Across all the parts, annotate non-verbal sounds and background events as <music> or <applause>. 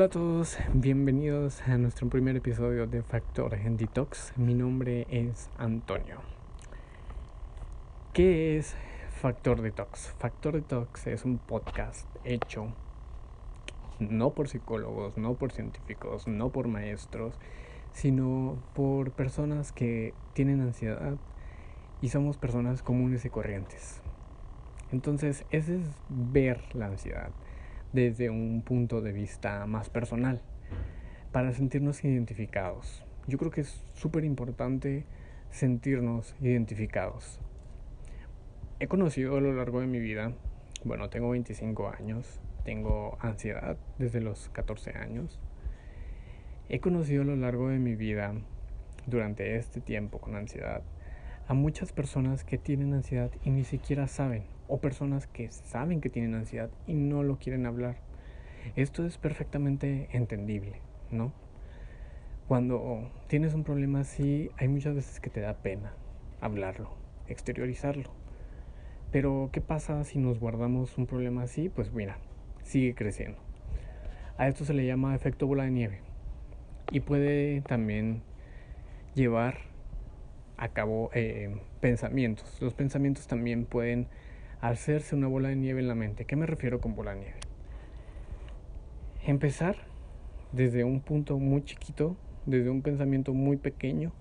Hola a todos, bienvenidos a nuestro primer episodio de Factor Detox. Mi nombre es Antonio. ¿Qué es Factor Detox? Factor Detox es un podcast hecho no por psicólogos, no por científicos, no por maestros, sino por personas que tienen ansiedad y somos personas comunes y corrientes. Entonces, ese es ver la ansiedad desde un punto de vista más personal, para sentirnos identificados. Yo creo que es súper importante sentirnos identificados. He conocido a lo largo de mi vida, bueno, tengo 25 años, tengo ansiedad desde los 14 años. He conocido a lo largo de mi vida, durante este tiempo con ansiedad, a muchas personas que tienen ansiedad y ni siquiera saben o personas que saben que tienen ansiedad y no lo quieren hablar. Esto es perfectamente entendible, ¿no? Cuando tienes un problema así, hay muchas veces que te da pena hablarlo, exteriorizarlo. Pero, ¿qué pasa si nos guardamos un problema así? Pues mira, sigue creciendo. A esto se le llama efecto bola de nieve. Y puede también llevar a cabo eh, pensamientos. Los pensamientos también pueden hacerse una bola de nieve en la mente. ¿Qué me refiero con bola de nieve? Empezar desde un punto muy chiquito, desde un pensamiento muy pequeño,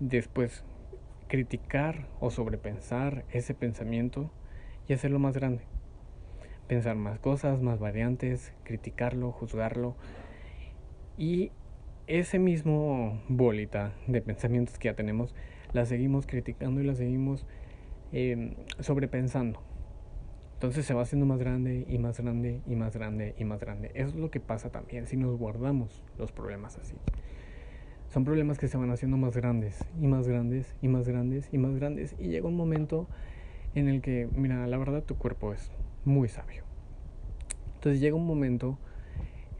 después criticar o sobrepensar ese pensamiento y hacerlo más grande. Pensar más cosas, más variantes, criticarlo, juzgarlo y ese mismo bolita de pensamientos que ya tenemos, la seguimos criticando y la seguimos eh, sobrepensando. Entonces se va haciendo más grande y más grande y más grande y más grande. Es lo que pasa también si nos guardamos los problemas así. Son problemas que se van haciendo más grandes y más grandes y más grandes y más grandes. Y llega un momento en el que, mira, la verdad tu cuerpo es muy sabio. Entonces llega un momento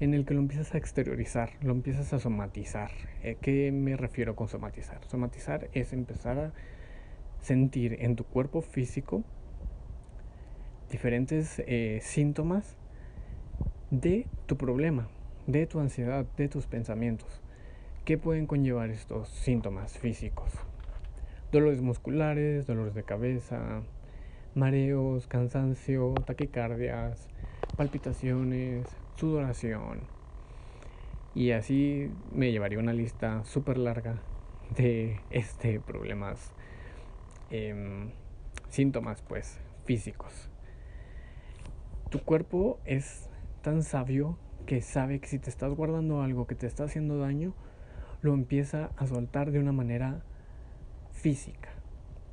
en el que lo empiezas a exteriorizar, lo empiezas a somatizar. Eh, ¿Qué me refiero con somatizar? Somatizar es empezar a sentir en tu cuerpo físico diferentes eh, síntomas de tu problema, de tu ansiedad, de tus pensamientos. ¿Qué pueden conllevar estos síntomas físicos? Dolores musculares, dolores de cabeza, mareos, cansancio, taquicardias, palpitaciones, sudoración. Y así me llevaría una lista súper larga de este problemas Em, síntomas pues físicos. Tu cuerpo es tan sabio que sabe que si te estás guardando algo que te está haciendo daño, lo empieza a soltar de una manera física.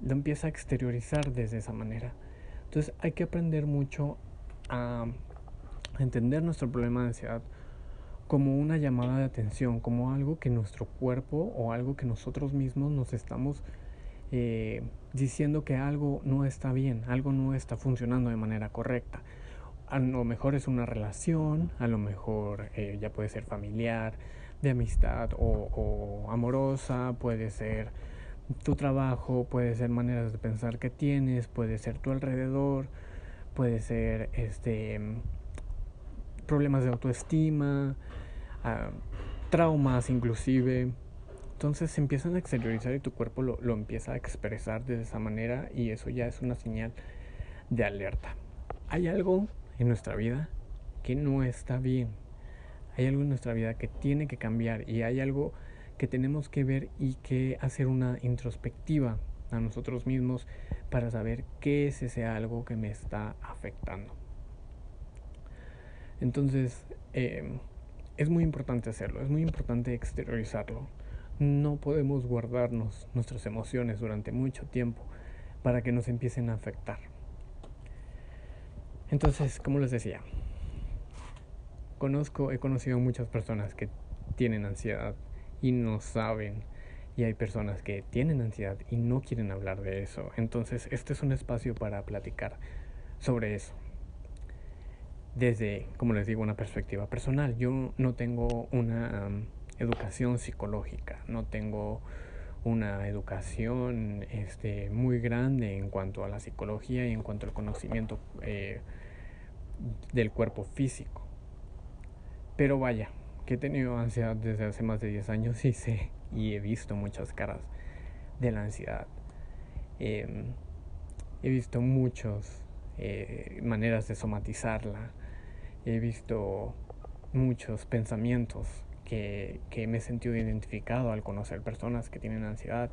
Lo empieza a exteriorizar desde esa manera. Entonces hay que aprender mucho a entender nuestro problema de ansiedad como una llamada de atención, como algo que nuestro cuerpo o algo que nosotros mismos nos estamos eh, diciendo que algo no está bien, algo no está funcionando de manera correcta. A lo mejor es una relación, a lo mejor eh, ya puede ser familiar, de amistad o, amorosa, puede ser tu trabajo, puede ser maneras de pensar que tienes, puede ser tu alrededor, puede ser este problemas de autoestima, ah, traumas inclusive. Entonces se empiezan a exteriorizar y tu cuerpo lo, lo, empieza a expresar de esa manera y eso ya es una señal de alerta. Hay algo en nuestra vida que no está bien. Hay algo en nuestra vida que tiene que cambiar y hay algo que tenemos que ver y que hacer una introspectiva a nosotros mismos para saber qué es ese algo que me está afectando. Entonces, eh, es muy importante hacerlo, es muy importante exteriorizarlo no podemos guardarnos nuestras emociones durante mucho tiempo para que nos empiecen a afectar. Entonces, como les decía, conozco, he conocido muchas personas que tienen ansiedad y no saben. Y hay personas que tienen ansiedad y no quieren hablar de eso. Entonces, este es un espacio para platicar sobre eso. Desde, como les digo, una perspectiva personal. Yo no tengo una educación psicológica, no tengo una educación este, muy grande en cuanto a la psicología y en cuanto al conocimiento eh, del cuerpo físico. Pero vaya, que he tenido ansiedad desde hace más de 10 años y sé y he visto muchas caras de la ansiedad. Em, he visto muchas eh, maneras de somatizarla. He visto muchos pensamientos que, que me he sentido identificado al conocer personas que tienen ansiedad,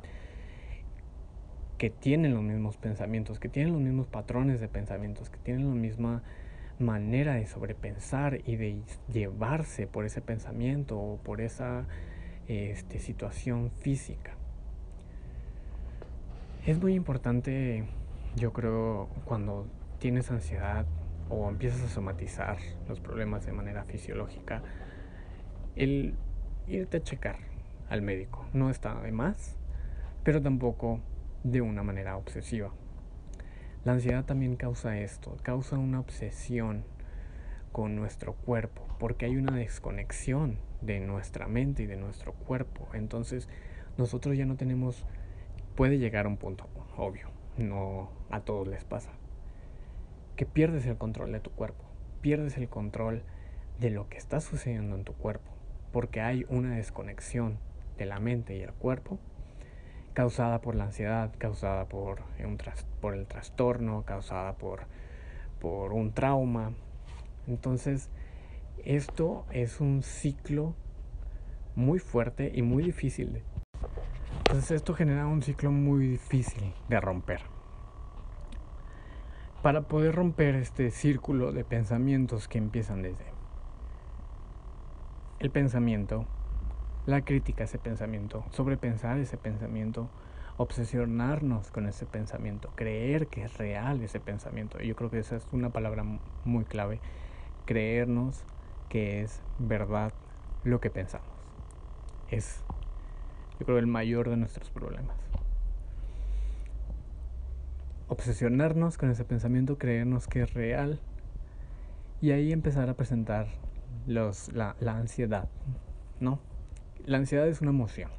que tienen los mismos pensamientos, que tienen los mismos patrones de pensamientos, que tienen la misma manera de sobrepensar y de llevarse por ese pensamiento o por esa este, situación física. Es muy importante, yo creo, cuando tienes ansiedad o empiezas a somatizar los problemas de manera fisiológica, el irte a checar al médico no está de más, pero tampoco de una manera obsesiva. La ansiedad también causa esto, causa una obsesión con nuestro cuerpo, porque hay una desconexión de nuestra mente y de nuestro cuerpo. Entonces, nosotros ya no tenemos, puede llegar a un punto, obvio, no a todos les pasa, que pierdes el control de tu cuerpo, pierdes el control de lo que está sucediendo en tu cuerpo, porque hay una desconexión de la mente y el cuerpo causada por la ansiedad, causada por, un por el trastorno, causada por, por un trauma. Entonces, esto es un ciclo muy fuerte y muy difícil. Entonces, esto genera un ciclo muy difícil de romper. Para poder romper este círculo de pensamientos que empiezan desde el pensamiento, la crítica a ese pensamiento, sobrepensar ese pensamiento, obsesionarnos con ese pensamiento, creer que es real ese pensamiento. Yo creo que esa es una palabra muy clave, creernos que es verdad lo que pensamos. Es, yo creo, el mayor de nuestros problemas. Obsesionarnos con ese pensamiento, creernos que es real y ahí empezar a presentar los, la, la ansiedad, ¿no? la ansiedad es una emoción.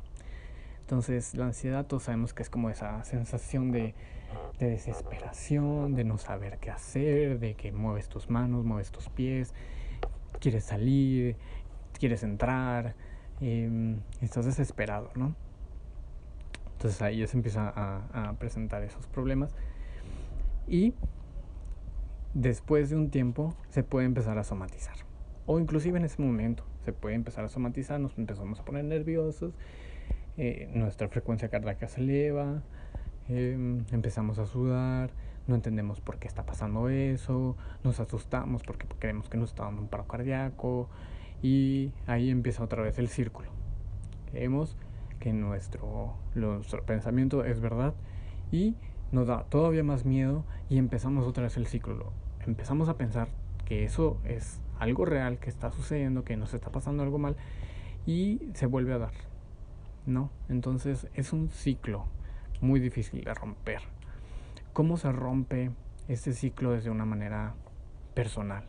Entonces, la ansiedad todos sabemos que es como esa sensación de, desesperación, de no saber qué hacer, de que mueves tus manos, mueves tus pies, quieres salir, quieres entrar, em, estás desesperado, ¿no? Entonces ahí ya se empieza a, a presentar esos problemas y después de un tiempo se puede empezar a somatizar o inclusive en ese momento se puede empezar a somatizar, nos empezamos a poner nerviosos, eh, nuestra frecuencia cardíaca se eleva, em, empezamos a sudar, no entendemos por qué está pasando eso, nos asustamos porque creemos que nos está dando un paro cardíaco y ahí empieza otra vez el círculo. Creemos que nuestro, nuestro pensamiento es verdad y nos da todavía más miedo y empezamos otra vez el círculo. Empezamos a pensar que eso es algo real que está sucediendo, que nos está pasando algo mal y se vuelve a dar. ¿No? Entonces es un ciclo muy difícil de romper. ¿Cómo se rompe este ciclo desde una manera personal?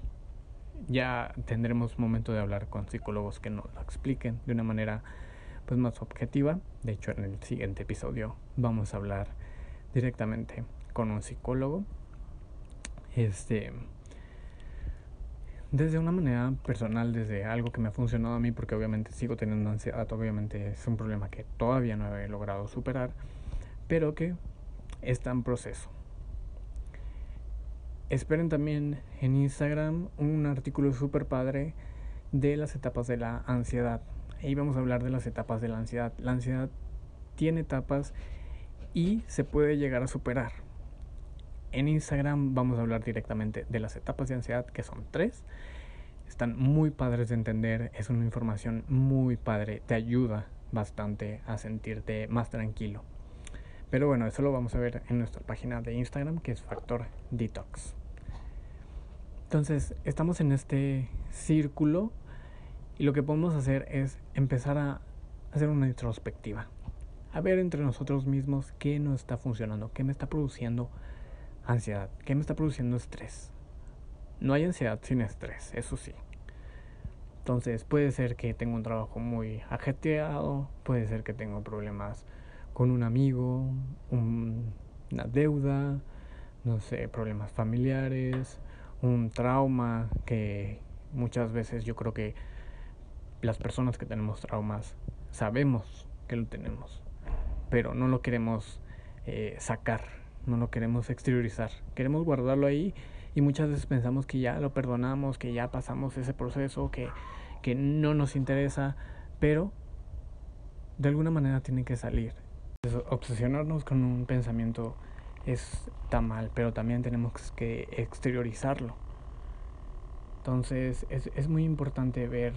Ya tendremos momento de hablar con psicólogos que nos lo expliquen de una manera pues más objetiva. De hecho, en el siguiente episodio vamos a hablar directamente con un psicólogo. Este desde una manera personal, desde algo que me ha funcionado a mí, porque obviamente sigo teniendo ansiedad, obviamente es un problema que todavía no he logrado superar, pero que está en proceso. Esperen también en Instagram un artículo súper padre de las etapas de la ansiedad. Ahí vamos a hablar de las etapas de la ansiedad. La ansiedad tiene etapas y se puede llegar a superar. En Instagram vamos a hablar directamente de las etapas de ansiedad, que son tres. Están muy padres de entender, es una información muy padre, te ayuda bastante a sentirte más tranquilo. Pero bueno, eso lo vamos a ver en nuestra página de Instagram, que es Factor Detox. Entonces, estamos en este círculo y lo que podemos hacer es empezar a hacer una introspectiva. A ver entre nosotros mismos qué no está funcionando, qué me está produciendo Ansiedad. ¿Qué me está produciendo estrés? No hay ansiedad sin estrés, eso sí. Entonces puede ser que tenga un trabajo muy ajetreado, puede ser que tenga problemas con un amigo, una deuda, no sé, problemas familiares, un trauma que muchas veces yo creo que las personas que tenemos traumas sabemos que lo tenemos, pero no lo queremos eh, sacar, no lo queremos exteriorizar, queremos guardarlo ahí y muchas veces pensamos que ya lo perdonamos, que ya pasamos ese proceso, que, que no nos interesa, pero de alguna manera tiene que salir. Obsesionarnos con un pensamiento está mal, pero también tenemos que exteriorizarlo. Entonces es, es muy importante ver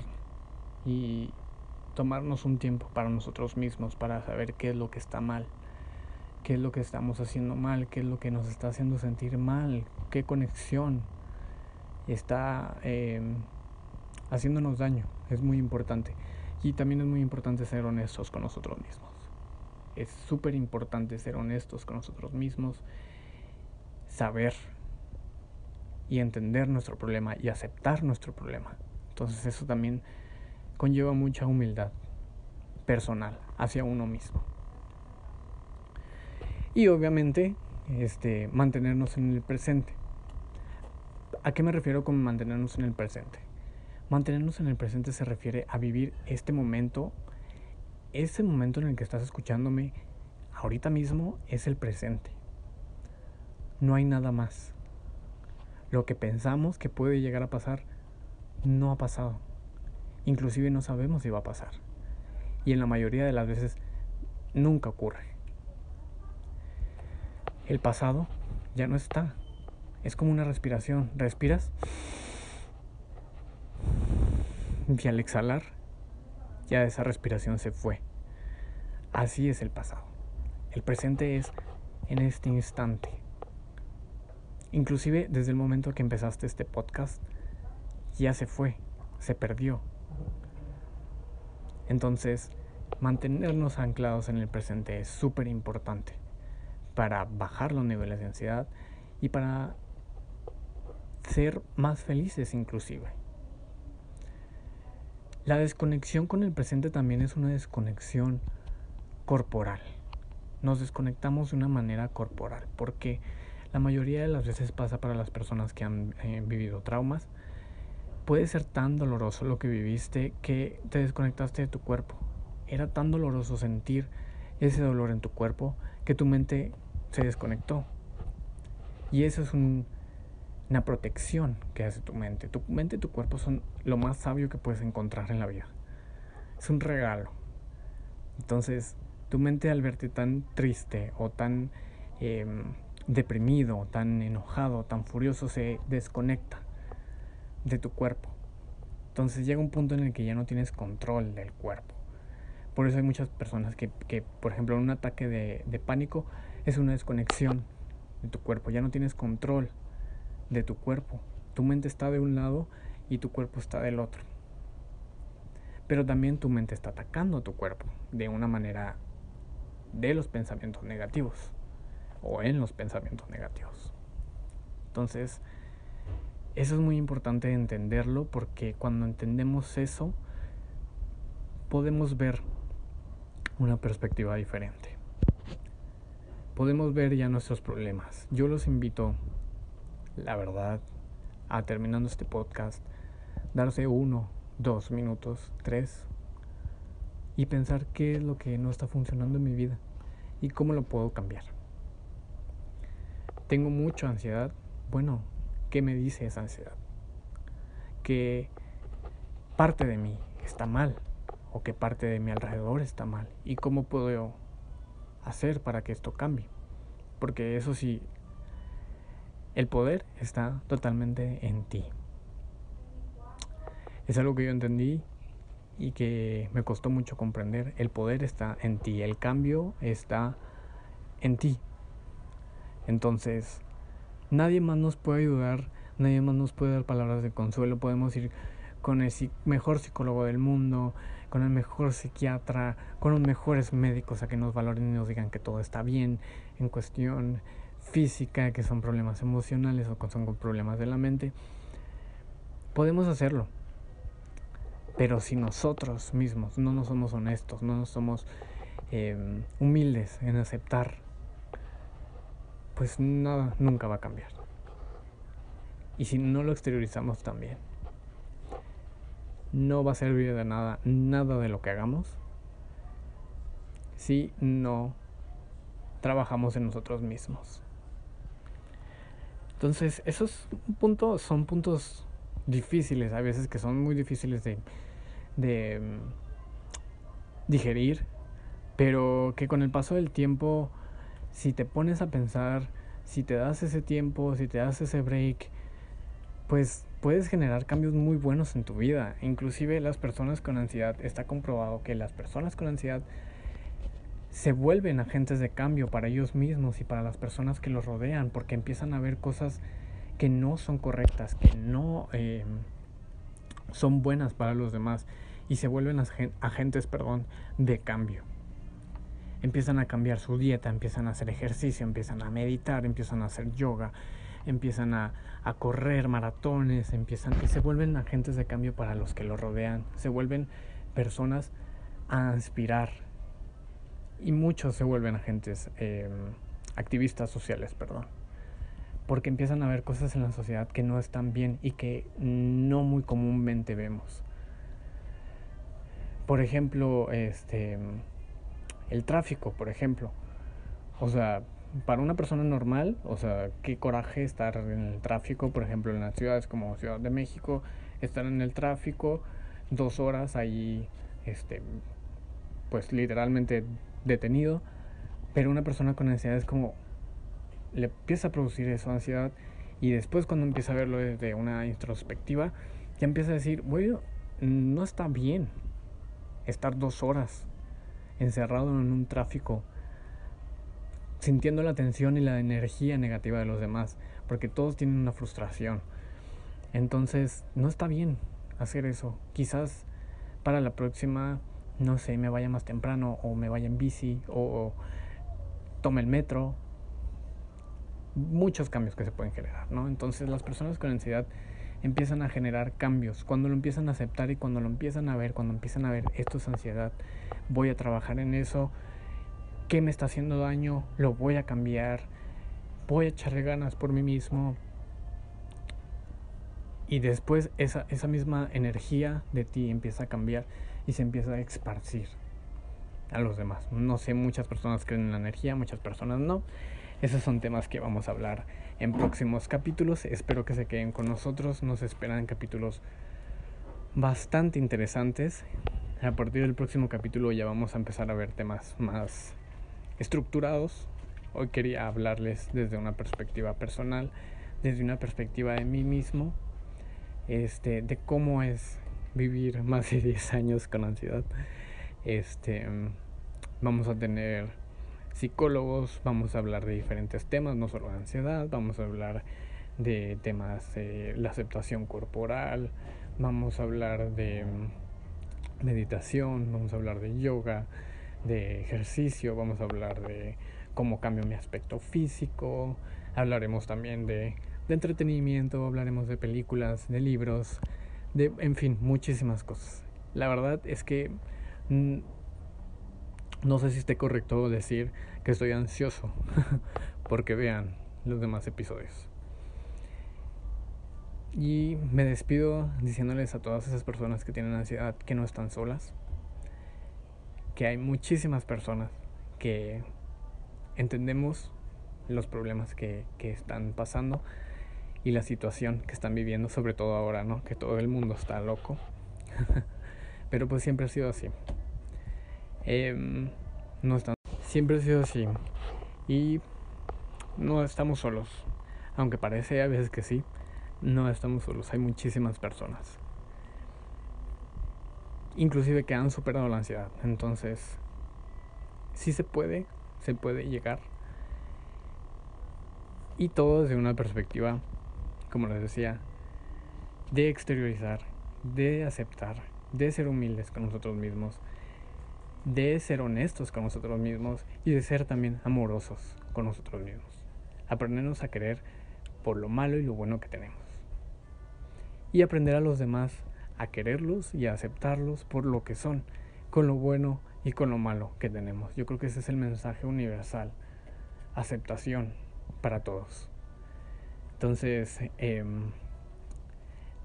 y tomarnos un tiempo para nosotros mismos, para saber qué es lo que está mal, qué es lo que estamos haciendo mal, qué es lo que nos está haciendo sentir mal, qué conexión está em, haciéndonos daño. Es muy importante. Y también es muy importante ser honestos con nosotros mismos. Es súper importante ser honestos con nosotros mismos, saber y entender nuestro problema y aceptar nuestro problema. Entonces eso también conlleva mucha humildad personal hacia uno mismo. Y obviamente este, mantenernos en el presente. ¿A qué me refiero con mantenernos en el presente? Mantenernos en el presente se refiere a vivir este momento, ese momento en el que estás escuchándome ahorita mismo es el presente. No hay nada más. Lo que pensamos que puede llegar a pasar no ha pasado. Inclusive no sabemos si va a pasar. Y en la mayoría de las veces nunca ocurre. El pasado ya no está. Es como una respiración. Respiras y al exhalar ya esa respiración se fue. Así es el pasado. El presente es en este instante. Inclusive desde el momento que empezaste este podcast, ya se fue, se perdió. Entonces, mantenernos anclados en el presente es súper importante para bajar los niveles de ansiedad y para ser más felices inclusive. La desconexión con el presente también es una desconexión corporal. Nos desconectamos de una manera corporal porque la mayoría de las veces pasa para las personas que han eh, vivido traumas. Puede ser tan doloroso lo que viviste que te desconectaste de tu cuerpo. Era tan doloroso sentir ese dolor en tu cuerpo que tu mente se desconectó. Y eso es una protección que hace tu mente. Tu mente y tu cuerpo son lo más sabio que puedes encontrar en la vida. Es un regalo. Entonces, tu mente al verte tan triste o tan em, deprimido, tan enojado, tan furioso, se desconecta de tu cuerpo. Entonces llega un punto en el que ya no tienes control del cuerpo. Por eso hay muchas personas que, que por ejemplo, en un ataque de, de pánico es una desconexión de tu cuerpo. Ya no tienes control de tu cuerpo. Tu mente está de un lado y tu cuerpo está del otro. Pero también tu mente está atacando a tu cuerpo de una manera de los pensamientos negativos o en los pensamientos negativos. Entonces, eso es muy importante entenderlo porque cuando entendemos eso, podemos ver una perspectiva diferente. Podemos ver ya nuestros problemas. Yo los invito, la verdad, a terminando este podcast, darse uno, dos minutos, tres, y pensar qué es lo que no está funcionando en mi vida y cómo lo puedo cambiar. Tengo mucha ansiedad. Bueno, ¿qué me dice esa ansiedad? Que parte de mí está mal o que parte de mi alrededor está mal y cómo puedo hacer para que esto cambie. Porque eso sí, el poder está totalmente en ti. Es algo que yo entendí y que me costó mucho comprender. El poder está en ti, el cambio está en ti. Entonces, nadie más nos puede ayudar, nadie más nos puede dar palabras de consuelo. Podemos ir con el mejor psicólogo del mundo, con el mejor psiquiatra, con los mejores médicos a que nos valoren y nos digan que todo está bien en cuestión física, que son problemas emocionales o que son problemas de la mente. Podemos hacerlo. Pero si nosotros mismos no nos somos honestos, no nos somos em, humildes en aceptar pues nada, nunca va a cambiar. Y si no lo exteriorizamos también. No va a servir de nada, nada de lo que hagamos, si no trabajamos en nosotros mismos. Entonces, esos puntos son puntos difíciles, a veces que son muy difíciles de, mm, digerir, pero que con el paso del tiempo, si te pones a pensar, si te das ese tiempo, si te das ese break, pues puedes generar cambios muy buenos en tu vida. Inclusive las personas con ansiedad, está comprobado que las personas con ansiedad se vuelven agentes de cambio para ellos mismos y para las personas que los rodean, porque empiezan a ver cosas que no son correctas, que no eh, son buenas para los demás y se vuelven agentes perdón, de cambio. Empiezan a cambiar su dieta, empiezan a hacer ejercicio, empiezan a meditar, empiezan a hacer yoga, empiezan a, a correr maratones, empiezan y se vuelven agentes de cambio para los que los rodean, se vuelven personas a inspirar, y muchos se vuelven agentes, em, activistas sociales, perdón, porque empiezan a ver cosas en la sociedad que no están bien y que no muy comúnmente vemos. Por ejemplo, este, el tráfico, por ejemplo. O sea, para una persona normal, o sea, qué coraje estar en el tráfico, por ejemplo, en las ciudades como Ciudad de México, estar en el tráfico dos horas ahí, este, pues literalmente detenido, pero una persona con ansiedad es como le empieza a producir eso, ansiedad, y después cuando empieza a verlo desde una introspectiva, ya empieza a decir, bueno, no está bien estar dos horas encerrado en un tráfico, sintiendo la tensión y la energía negativa de los demás, porque todos tienen una frustración. Entonces, no está bien hacer eso. Quizás para la próxima no sé, me vaya más temprano o me vaya en bici o, tome el metro. Muchos cambios que se pueden generar, ¿no? Entonces las personas con ansiedad empiezan a generar cambios. Cuando lo empiezan a aceptar y cuando lo empiezan a ver, cuando empiezan a ver esto es ansiedad, voy a trabajar en eso, qué me está haciendo daño, lo voy a cambiar, voy a echarle ganas por mí mismo. Y después esa, esa misma energía de ti empieza a cambiar y se empieza a esparcir a los demás. No sé, muchas personas creen en la energía, muchas personas no. Esos son temas que vamos a hablar en próximos capítulos. Espero que se queden con nosotros. Nos esperan capítulos bastante interesantes. A partir del próximo capítulo ya vamos a empezar a ver temas más estructurados. Hoy quería hablarles desde una perspectiva personal, desde una perspectiva de mí mismo, este, de cómo es vivir <laughs> más de 10 años con ansiedad. Este, vamos a tener psicólogos, vamos a hablar de diferentes temas, no solo de ansiedad, vamos a hablar de temas de la aceptación corporal, vamos a hablar de meditación, vamos a hablar de yoga, de ejercicio, vamos a hablar de cómo cambio mi aspecto físico, hablaremos también de, de entretenimiento, hablaremos de películas, de libros, de, en fin, muchísimas cosas. La verdad es que mm, no sé si esté correcto decir que estoy ansioso, <laughs> porque vean los demás episodios. Y me despido diciéndoles a todas esas personas que tienen ansiedad que no están solas, que hay muchísimas personas que entendemos los problemas que, que están pasando y la situación que están viviendo, sobre todo ahora, ¿no? Que todo el mundo está loco. <laughs> Pero pues siempre ha sido así. Em, no están, siempre ha sido así. Y no estamos solos. Aunque parece a veces que sí, no estamos solos. Hay muchísimas personas. Inclusive que han superado la ansiedad. Entonces, sí se puede, se puede llegar. Y todo desde una perspectiva como les decía, de exteriorizar, de aceptar, de ser humildes con nosotros mismos, de ser honestos con nosotros mismos y de ser también amorosos con nosotros mismos. Aprendernos a querer por lo malo y lo bueno que tenemos. Y aprender a los demás a quererlos y a aceptarlos por lo que son, con lo bueno y con lo malo que tenemos. Yo creo que ese es el mensaje universal. Aceptación para todos. Entonces, em,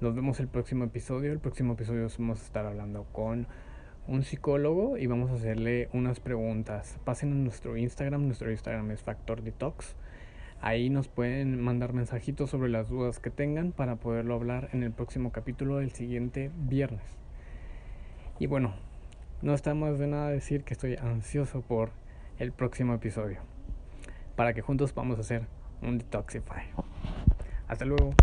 Nos vemos el próximo episodio. El próximo episodio vamos a estar hablando con un psicólogo y vamos a hacerle unas preguntas. Pasen a nuestro Instagram. Nuestro Instagram es Factor Detox. Ahí nos pueden mandar mensajitos sobre las dudas que tengan para poderlo hablar en el próximo capítulo del siguiente viernes. Y bueno, no está más de nada decir que estoy ansioso por el próximo episodio. Para que juntos vamos a hacer un Detoxify. Hasta luego.